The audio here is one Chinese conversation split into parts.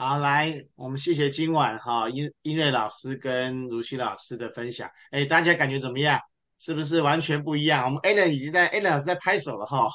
好，来，我们谢谢今晚哈音音乐老师跟如熙老师的分享。哎，大家感觉怎么样？是不是完全不一样？我们 Allen 已经在 Allen 老师在拍手了哈。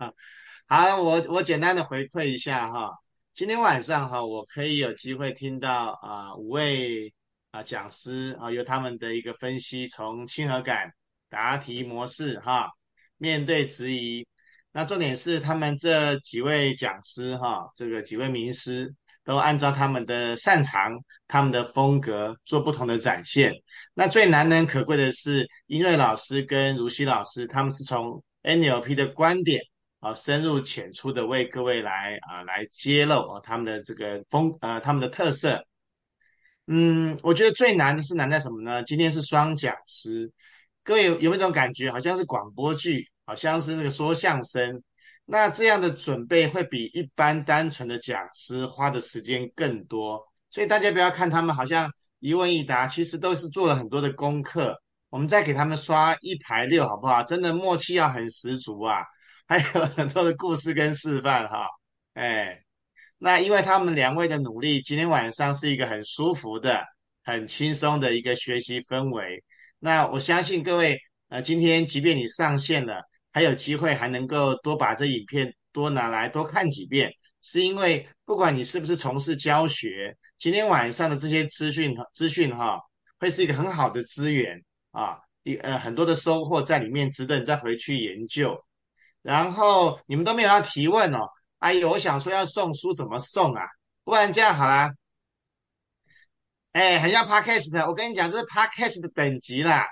好，我我简单的回馈一下哈。今天晚上哈，我可以有机会听到啊五位啊讲师啊，由他们的一个分析，从亲和感、答题模式哈，面对质疑。那重点是他们这几位讲师哈，这个几位名师。都按照他们的擅长、他们的风格做不同的展现。那最难能可贵的是，音乐老师跟如熙老师，他们是从 NLP 的观点啊，深入浅出的为各位来啊来揭露啊他们的这个风呃他们的特色。嗯，我觉得最难的是难在什么呢？今天是双讲师，各位有有没有一种感觉，好像是广播剧，好像是那个说相声。那这样的准备会比一般单纯的讲师花的时间更多，所以大家不要看他们好像一问一答，其实都是做了很多的功课。我们再给他们刷一排六，好不好？真的默契要很十足啊，还有很多的故事跟示范哈。哎，那因为他们两位的努力，今天晚上是一个很舒服的、很轻松的一个学习氛围。那我相信各位，呃，今天即便你上线了。还有机会还能够多把这影片多拿来多看几遍，是因为不管你是不是从事教学，今天晚上的这些资讯资讯哈，会是一个很好的资源啊，一呃很多的收获在里面，值得你再回去研究。然后你们都没有要提问哦，哎呦，我想说要送书怎么送啊？不然这样好啦，哎，很像 Podcast 的，我跟你讲，这是 Podcast 的等级啦。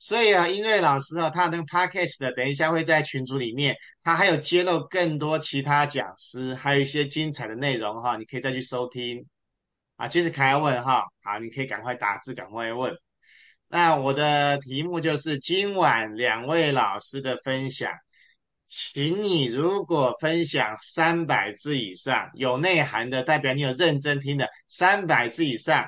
所以啊，音乐老师啊，他那个 podcast 的，等一下会在群组里面，他还有揭露更多其他讲师，还有一些精彩的内容哈，你可以再去收听啊。接着开问哈，好，你可以赶快打字，赶快问。那我的题目就是今晚两位老师的分享，请你如果分享三百字以上，有内涵的，代表你有认真听的，三百字以上。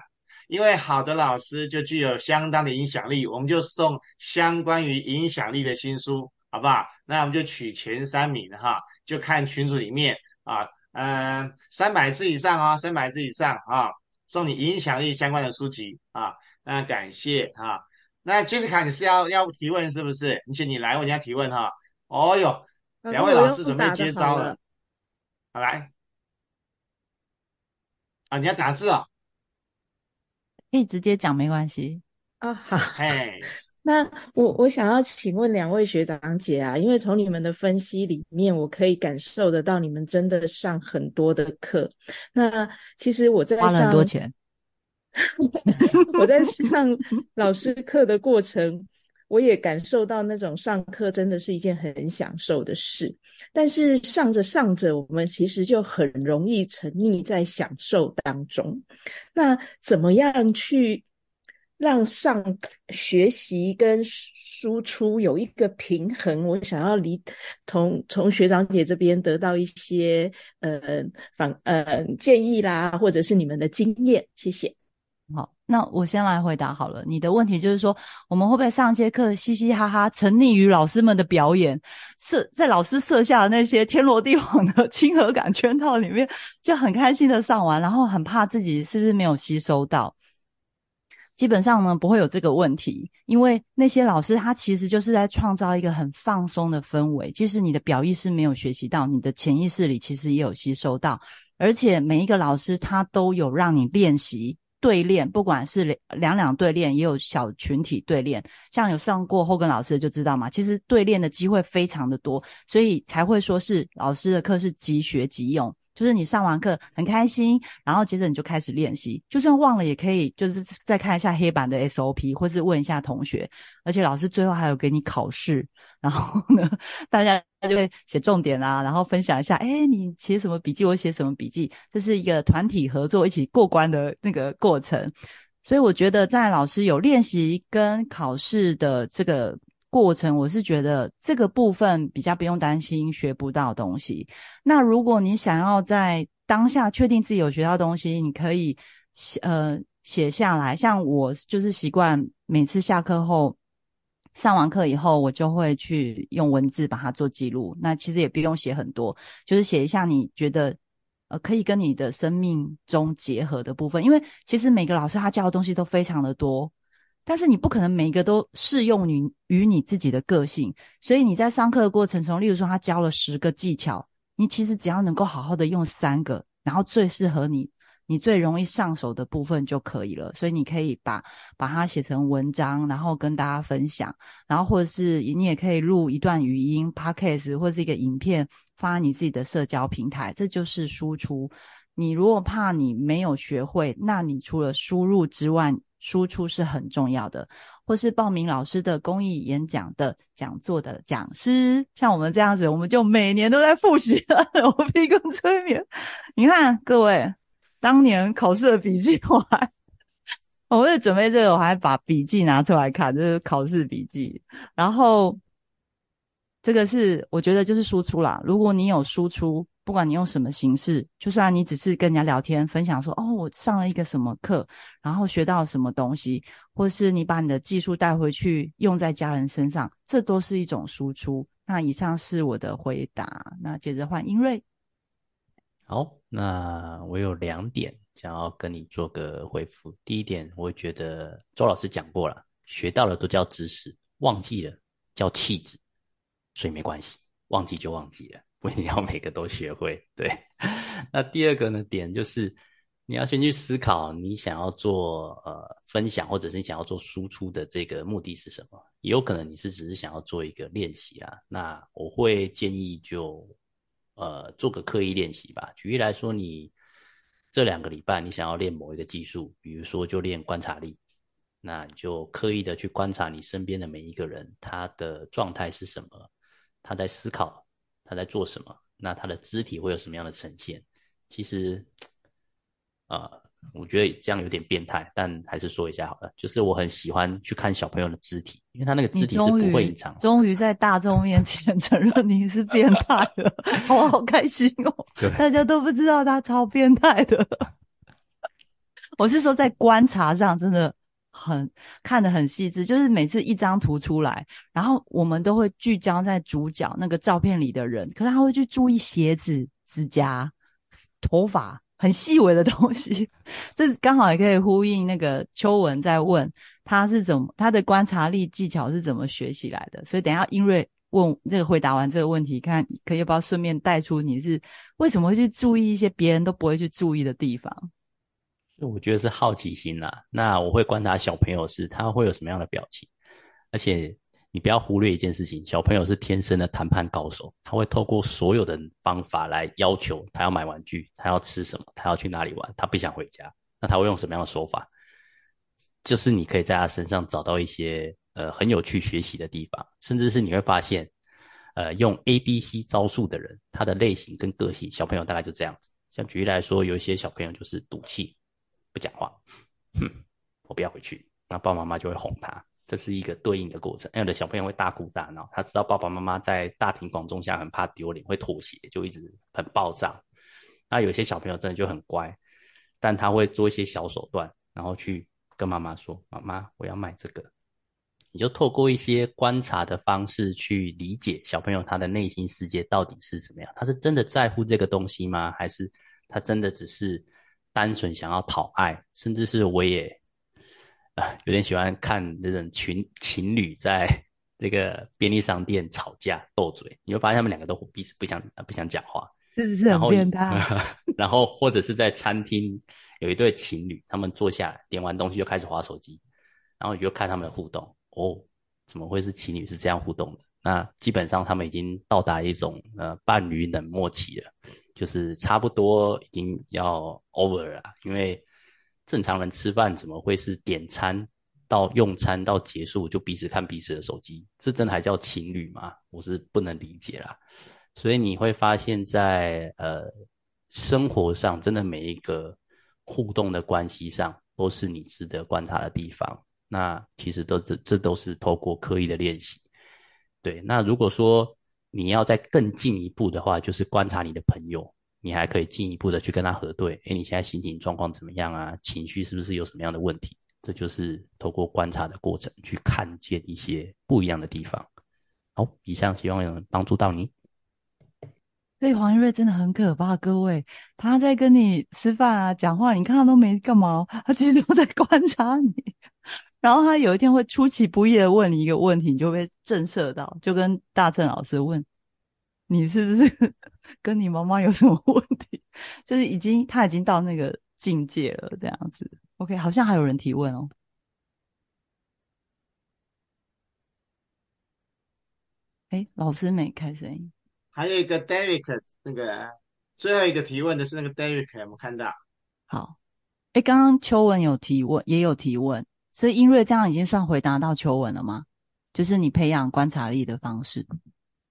因为好的老师就具有相当的影响力，我们就送相关于影响力的新书，好不好？那我们就取前三名哈，就看群组里面啊，嗯，三百字以上啊，三百字以上啊，送你影响力相关的书籍啊。那感谢啊。那杰斯卡，你是要要提问是不是？你请你来，我家提问哈。哦哟，两位老师准备接招了，好来，啊，你要打字哦。可以直接讲没关系啊，好，那我我想要请问两位学长姐啊，因为从你们的分析里面，我可以感受得到你们真的上很多的课。那其实我在花了很多钱，我在上老师课的过程。我也感受到那种上课真的是一件很享受的事，但是上着上着，我们其实就很容易沉溺在享受当中。那怎么样去让上学习跟输出有一个平衡？我想要离从从学长姐这边得到一些呃反呃建议啦，或者是你们的经验，谢谢。好，那我先来回答好了。你的问题就是说，我们会不会上一节课嘻嘻哈哈，沉溺于老师们的表演，设在老师设下的那些天罗地网的亲和感圈套里面，就很开心的上完，然后很怕自己是不是没有吸收到？基本上呢，不会有这个问题，因为那些老师他其实就是在创造一个很放松的氛围。即使你的表意识没有学习到，你的潜意识里其实也有吸收到，而且每一个老师他都有让你练习。对练，不管是两两对练，也有小群体对练。像有上过后跟老师的就知道嘛，其实对练的机会非常的多，所以才会说是老师的课是即学即用。就是你上完课很开心，然后接着你就开始练习，就算忘了也可以，就是再看一下黑板的 SOP，或是问一下同学。而且老师最后还有给你考试，然后呢，大家就会写重点啊，然后分享一下，哎，你写什么笔记，我写什么笔记，这是一个团体合作一起过关的那个过程。所以我觉得在老师有练习跟考试的这个。过程我是觉得这个部分比较不用担心学不到东西。那如果你想要在当下确定自己有学到东西，你可以写呃写下来。像我就是习惯每次下课后上完课以后，我就会去用文字把它做记录。那其实也不用写很多，就是写一下你觉得呃可以跟你的生命中结合的部分。因为其实每个老师他教的东西都非常的多，但是你不可能每一个都适用于于你自己的个性，所以你在上课的过程中，例如说他教了十个技巧，你其实只要能够好好的用三个，然后最适合你。你最容易上手的部分就可以了，所以你可以把把它写成文章，然后跟大家分享，然后或者是你也可以录一段语音 podcast 或者是一个影片，发你自己的社交平台，这就是输出。你如果怕你没有学会，那你除了输入之外，输出是很重要的。或是报名老师的公益演讲的讲座的讲师，像我们这样子，我们就每年都在复习了 我屁股催眠。你看各位。当年考试的笔记，我还我为了准备这个，我还把笔记拿出来看，就是考试笔记。然后这个是我觉得就是输出啦。如果你有输出，不管你用什么形式，就算你只是跟人家聊天分享说，哦，我上了一个什么课，然后学到什么东西，或是你把你的技术带回去用在家人身上，这都是一种输出。那以上是我的回答。那接着换英瑞。好，那我有两点想要跟你做个回复。第一点，我觉得周老师讲过了，学到了都叫知识，忘记了叫气质，所以没关系，忘记就忘记了，不一定要每个都学会。对，那第二个呢点就是你要先去思考，你想要做呃分享，或者是你想要做输出的这个目的是什么？也有可能你是只是想要做一个练习啊。那我会建议就。呃，做个刻意练习吧。举例来说，你这两个礼拜你想要练某一个技术，比如说就练观察力，那你就刻意的去观察你身边的每一个人，他的状态是什么，他在思考，他在做什么，那他的肢体会有什么样的呈现？其实，啊。我觉得这样有点变态，但还是说一下好了。就是我很喜欢去看小朋友的肢体，因为他那个肢体是不会隐藏。终于在大众面前承认你是变态了，我好开心哦！大家都不知道他超变态的。我是说在观察上真的很看得很细致，就是每次一张图出来，然后我们都会聚焦在主角那个照片里的人，可是他会去注意鞋子、指甲、头发。很细微的东西，这刚好也可以呼应那个秋文在问他是怎么他的观察力技巧是怎么学习来的。所以等下英瑞问这个回答完这个问题，看可以不要顺便带出你是为什么会去注意一些别人都不会去注意的地方？我觉得是好奇心啦。那我会观察小朋友是他会有什么样的表情，而且。你不要忽略一件事情，小朋友是天生的谈判高手，他会透过所有的方法来要求他要买玩具，他要吃什么，他要去哪里玩，他不想回家，那他会用什么样的说法？就是你可以在他身上找到一些呃很有趣学习的地方，甚至是你会发现，呃，用 A、B、C 招数的人，他的类型跟个性，小朋友大概就这样子。像举例来说，有一些小朋友就是赌气，不讲话，哼，我不要回去，那爸爸妈妈就会哄他。这是一个对应的过程。有的小朋友会大哭大闹，他知道爸爸妈妈在大庭广众下很怕丢脸，会妥协，就一直很暴躁。那有些小朋友真的就很乖，但他会做一些小手段，然后去跟妈妈说：“妈妈，我要买这个。”你就透过一些观察的方式去理解小朋友他的内心世界到底是怎么样。他是真的在乎这个东西吗？还是他真的只是单纯想要讨爱？甚至是我也。啊，有点喜欢看那种群情侣在这个便利商店吵架斗嘴，你会发现他们两个都彼此不想不想讲话，是不是很变态？然后或者是在餐厅有一对情侣，他们坐下来点完东西就开始划手机，然后你就看他们的互动，哦，怎么会是情侣是这样互动的？那基本上他们已经到达一种呃伴侣冷漠期了，就是差不多已经要 over 了，因为。正常人吃饭怎么会是点餐到用餐到结束就彼此看彼此的手机？这真的还叫情侣吗？我是不能理解啦。所以你会发现在呃生活上，真的每一个互动的关系上，都是你值得观察的地方。那其实都这这都是透过刻意的练习。对，那如果说你要再更进一步的话，就是观察你的朋友。你还可以进一步的去跟他核对，哎，你现在心情状况怎么样啊？情绪是不是有什么样的问题？这就是透过观察的过程去看见一些不一样的地方。好，以上希望有人帮助到你。对，黄一瑞真的很可怕，各位，他在跟你吃饭啊、讲话，你看他都没干嘛，他其实都在观察你。然后他有一天会出其不意的问你一个问题，你就被震慑到，就跟大正老师问你是不是 跟你妈妈有什么问题，就是已经他已经到那个境界了，这样子。OK，好像还有人提问哦。哎，老师没开声音。还有一个 Derek，那个最后一个提问的是那个 Derek，有没有看到？好，哎，刚刚秋文有提问，也有提问，所以英瑞这样已经算回答到秋文了吗？就是你培养观察力的方式。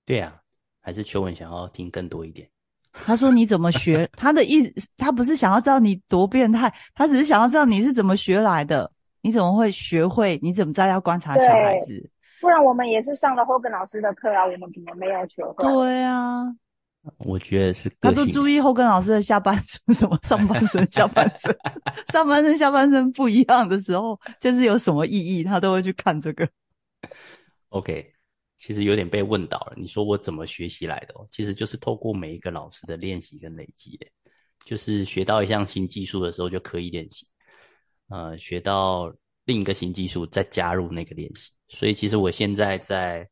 对啊，还是秋文想要听更多一点。他说你怎么学？他的意思，他不是想要知道你多变态，他只是想要知道你是怎么学来的，你怎么会学会？你怎么知道要观察小孩子？不然我们也是上了 Hogan 老师的课啊，我们怎么没有学会？对啊，我觉得是他都注意 Hogan 老师的下半身，什么上半身、下半身、上半身、下半身不一样的时候，就是有什么意义，他都会去看这个。OK，其实有点被问倒了。你说我怎么学习来的？其实就是透过每一个老师的练习跟累积，就是学到一项新技术的时候就可以练习，呃，学到另一个新技术再加入那个练习。所以其实我现在在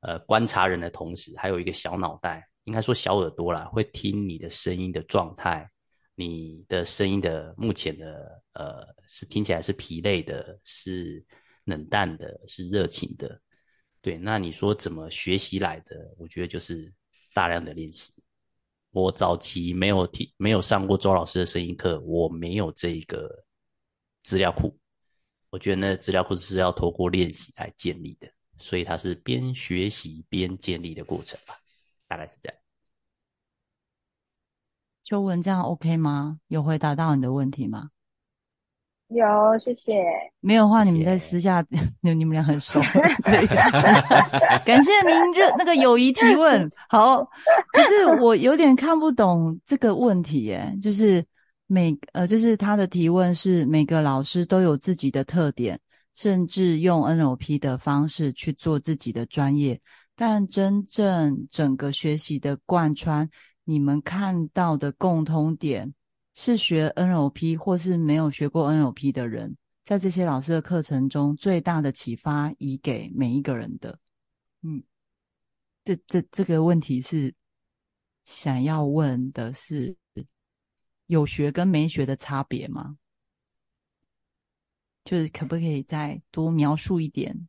呃观察人的同时，还有一个小脑袋，应该说小耳朵啦，会听你的声音的状态，你的声音的目前的呃是听起来是疲累的，是冷淡的，是热情的。对，那你说怎么学习来的？我觉得就是大量的练习。我早期没有听没有上过周老师的声音课，我没有这一个资料库。我觉得那资料库是要透过练习来建立的，所以它是边学习边建立的过程吧，大概是这样。秋文，这样 OK 吗？有回答到你的问题吗？有，谢谢。没有的话，你们在私下，你 你们俩很熟。感谢您热那个友谊提问。好，可是我有点看不懂这个问题耶，就是。每呃，就是他的提问是每个老师都有自己的特点，甚至用 NLP 的方式去做自己的专业，但真正整个学习的贯穿，你们看到的共通点是学 NLP 或是没有学过 NLP 的人，在这些老师的课程中最大的启发，移给每一个人的。嗯，这这这个问题是想要问的是。有学跟没学的差别吗？就是可不可以再多描述一点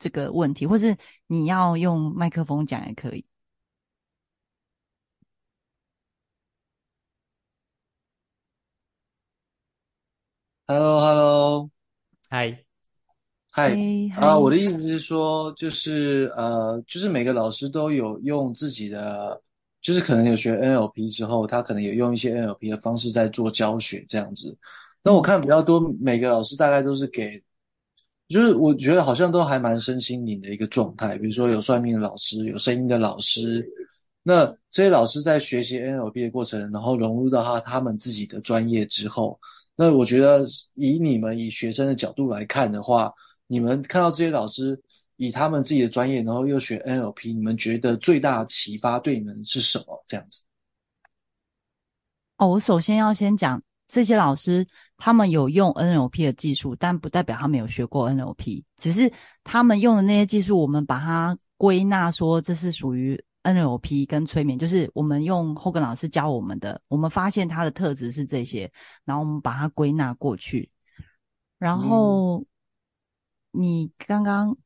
这个问题，或是你要用麦克风讲也可以。Hello，Hello，嗨，嗨啊！我的意思是说，就是呃，就是每个老师都有用自己的。就是可能有学 NLP 之后，他可能有用一些 NLP 的方式在做教学这样子。那我看比较多，每个老师大概都是给，就是我觉得好像都还蛮身心灵的一个状态。比如说有算命的老师，有声音的老师，那这些老师在学习 NLP 的过程，然后融入到他他们自己的专业之后，那我觉得以你们以学生的角度来看的话，你们看到这些老师。以他们自己的专业，然后又学 NLP，你们觉得最大的启发对你们是什么？这样子？哦，我首先要先讲，这些老师他们有用 NLP 的技术，但不代表他们有学过 NLP，只是他们用的那些技术，我们把它归纳说这是属于 NLP 跟催眠，就是我们用后根老师教我们的，我们发现他的特质是这些，然后我们把它归纳过去。然后你刚刚。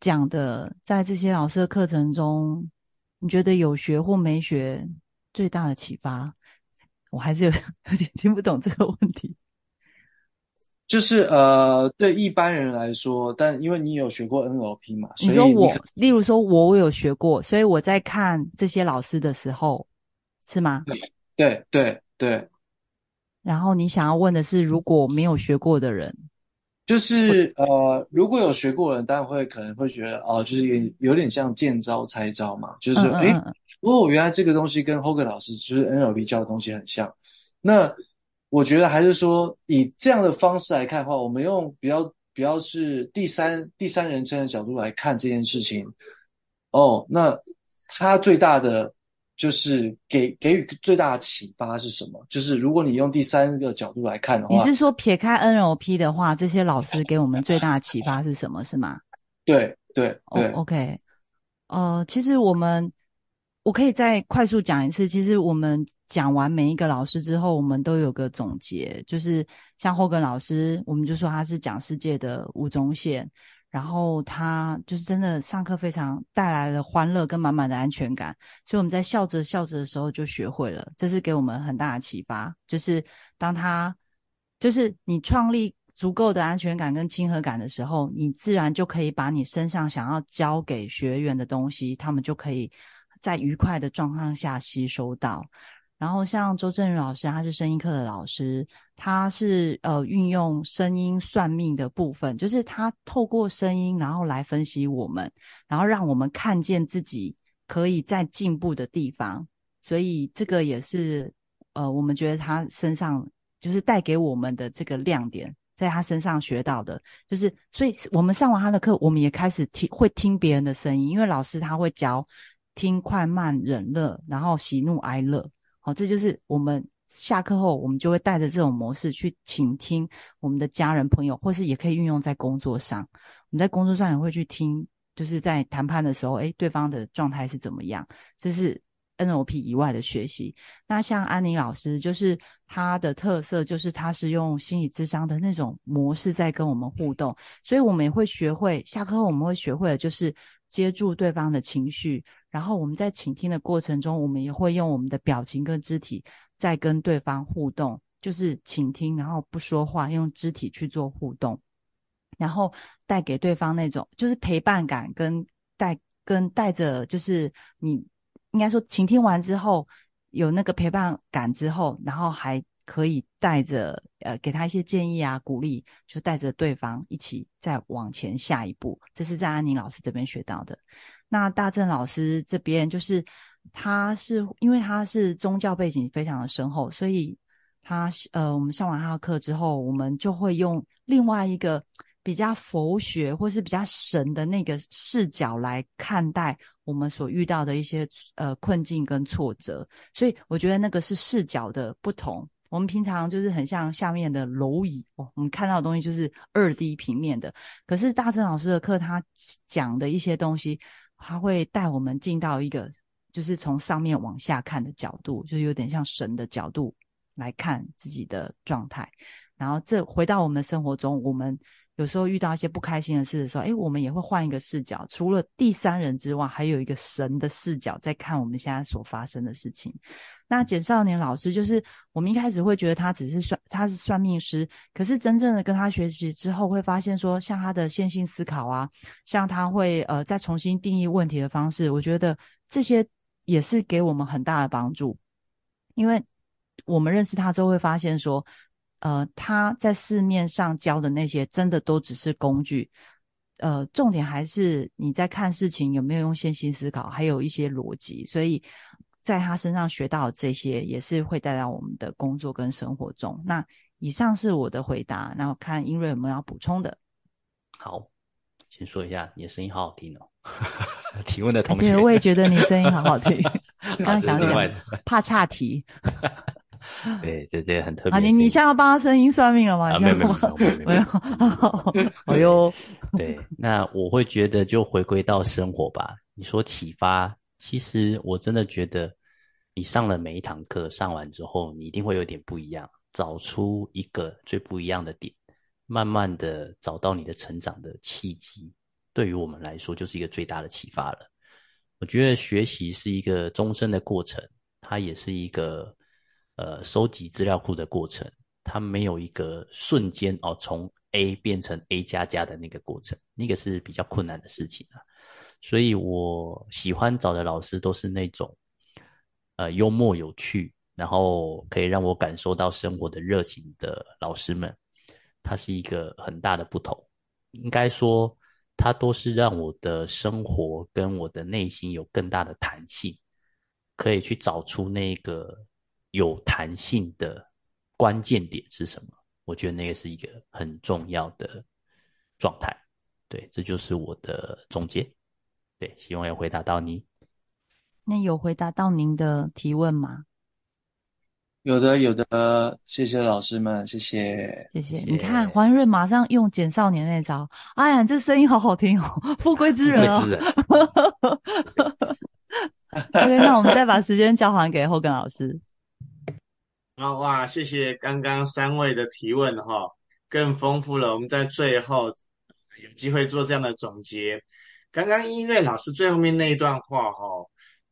讲的，在这些老师的课程中，你觉得有学或没学最大的启发？我还是有 有点听不懂这个问题。就是呃，对一般人来说，但因为你有学过 NLP 嘛，你说我，例如说我我有学过，所以我在看这些老师的时候，是吗？对对对。然后你想要问的是，如果没有学过的人。就是呃，如果有学过的人，当然会可能会觉得哦，就是有有点像见招拆招嘛，就是说，哎，哦，原来这个东西跟 Hogan 老师就是 NLP 教的东西很像。那我觉得还是说，以这样的方式来看的话，我们用比较比较是第三第三人称的角度来看这件事情。哦，那他最大的就是给给予最大的启发是什么？就是如果你用第三个角度来看的话，你是说撇开 NLP 的话，这些老师给我们最大的启发是什么？是吗？对对对，OK，呃，其实我们我可以再快速讲一次。其实我们讲完每一个老师之后，我们都有个总结，就是像霍根老师，我们就说他是讲世界的吴宗宪。然后他就是真的上课非常带来了欢乐跟满满的安全感，所以我们在笑着笑着的时候就学会了，这是给我们很大的启发。就是当他就是你创立足够的安全感跟亲和感的时候，你自然就可以把你身上想要教给学员的东西，他们就可以在愉快的状况下吸收到。然后像周正宇老师，他是声音课的老师，他是呃运用声音算命的部分，就是他透过声音，然后来分析我们，然后让我们看见自己可以在进步的地方。所以这个也是呃我们觉得他身上就是带给我们的这个亮点，在他身上学到的，就是所以我们上完他的课，我们也开始听会听别人的声音，因为老师他会教听快慢忍乐，然后喜怒哀乐。好，这就是我们下课后，我们就会带着这种模式去倾听我们的家人朋友，或是也可以运用在工作上。我们在工作上也会去听，就是在谈判的时候，哎，对方的状态是怎么样？这是 NLP 以外的学习。那像安妮老师，就是她的特色就是她是用心理智商的那种模式在跟我们互动，所以我们也会学会下课后我们会学会的就是接住对方的情绪。然后我们在倾听的过程中，我们也会用我们的表情跟肢体在跟对方互动，就是倾听，然后不说话，用肢体去做互动，然后带给对方那种就是陪伴感，跟带跟带着就是你应该说倾听完之后有那个陪伴感之后，然后还可以带着呃给他一些建议啊鼓励，就带着对方一起再往前下一步。这是在安宁老师这边学到的。那大正老师这边就是，他是因为他是宗教背景非常的深厚，所以他呃，我们上完他的课之后，我们就会用另外一个比较佛学或是比较神的那个视角来看待我们所遇到的一些呃困境跟挫折，所以我觉得那个是视角的不同。我们平常就是很像下面的蝼蚁哦，我们看到的东西就是二 D 平面的，可是大成老师的课他讲的一些东西。他会带我们进到一个，就是从上面往下看的角度，就有点像神的角度来看自己的状态。然后这回到我们的生活中，我们有时候遇到一些不开心的事的时候，哎，我们也会换一个视角，除了第三人之外，还有一个神的视角在看我们现在所发生的事情。那简少年老师就是我们一开始会觉得他只是算他是算命师，可是真正的跟他学习之后，会发现说像他的线性思考啊，像他会呃再重新定义问题的方式，我觉得这些也是给我们很大的帮助。因为我们认识他之后，会发现说，呃，他在市面上教的那些真的都只是工具，呃，重点还是你在看事情有没有用线性思考，还有一些逻辑，所以。在他身上学到这些，也是会带到我们的工作跟生活中。那以上是我的回答，然后看英瑞有没有要补充的。好，先说一下，你的声音好好听哦。提问的同学，我也觉得你声音好好听。刚想讲，怕岔题。对，这这很特别。你你现在要帮他声音算命了吗？没有没有没有没有。哎呦，对，那我会觉得就回归到生活吧。你说启发。其实我真的觉得，你上了每一堂课，上完之后，你一定会有点不一样，找出一个最不一样的点，慢慢的找到你的成长的契机。对于我们来说，就是一个最大的启发了。我觉得学习是一个终身的过程，它也是一个呃收集资料库的过程，它没有一个瞬间哦，从 A 变成 A 加加的那个过程，那个是比较困难的事情啊。所以我喜欢找的老师都是那种，呃，幽默有趣，然后可以让我感受到生活的热情的老师们。他是一个很大的不同，应该说，他都是让我的生活跟我的内心有更大的弹性，可以去找出那个有弹性的关键点是什么。我觉得那个是一个很重要的状态。对，这就是我的总结。对，希望有回答到你。那有回答到您的提问吗？有的，有的，谢谢老师们，谢谢，谢谢。你看，黄瑞马上用简少年那招，哎呀，这声音好好听哦，富贵之人哦。OK，那我们再把时间交还给后根老师。好哇，谢谢刚刚三位的提问哈，更丰富了。我们在最后有机会做这样的总结。刚刚音乐老师最后面那一段话哈，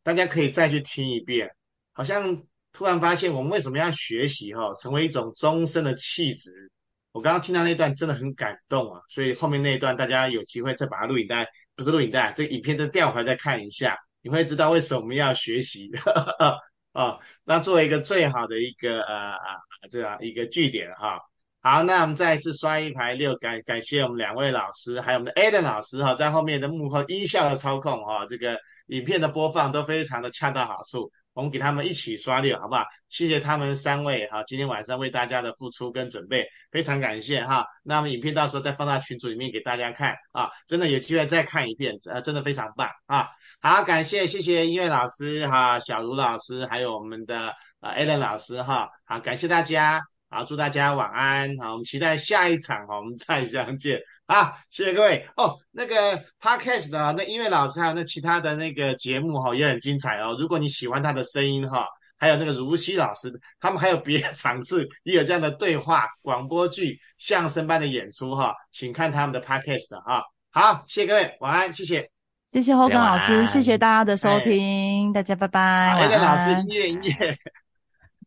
大家可以再去听一遍，好像。突然发现，我们为什么要学习？哈，成为一种终身的气质。我刚刚听到那段真的很感动啊，所以后面那一段大家有机会再把它录影带，不是录影带，这个影片的调回再看一下，你会知道为什么要学习 啊。那作为一个最好的一个呃啊这样一个据点哈。好，那我们再一次刷一排六，感感谢我们两位老师，还有我们的 Adam 老师哈，在后面的幕后音效的操控哈，这个影片的播放都非常的恰到好处。我们给他们一起刷六，好不好？谢谢他们三位哈，今天晚上为大家的付出跟准备，非常感谢哈。那么影片到时候再放到群组里面给大家看啊，真的有机会再看一遍，呃，真的非常棒啊。好，感谢谢谢音乐老师哈，小卢老师，还有我们的呃 Allen 老师哈，好，感谢大家，好，祝大家晚安，好，我们期待下一场哈，我们再相见。好，谢谢各位哦。那个 podcast 的那音乐老师还有那其他的那个节目哈，也很精彩哦。如果你喜欢他的声音哈，还有那个如熙老师，他们还有别的场次也有这样的对话广播剧、相声般的演出哈，请看他们的 podcast 哈。好，谢谢各位，晚安，谢谢，谢谢侯根老师，谢谢大家的收听，大家拜拜。好，老师，音乐音乐。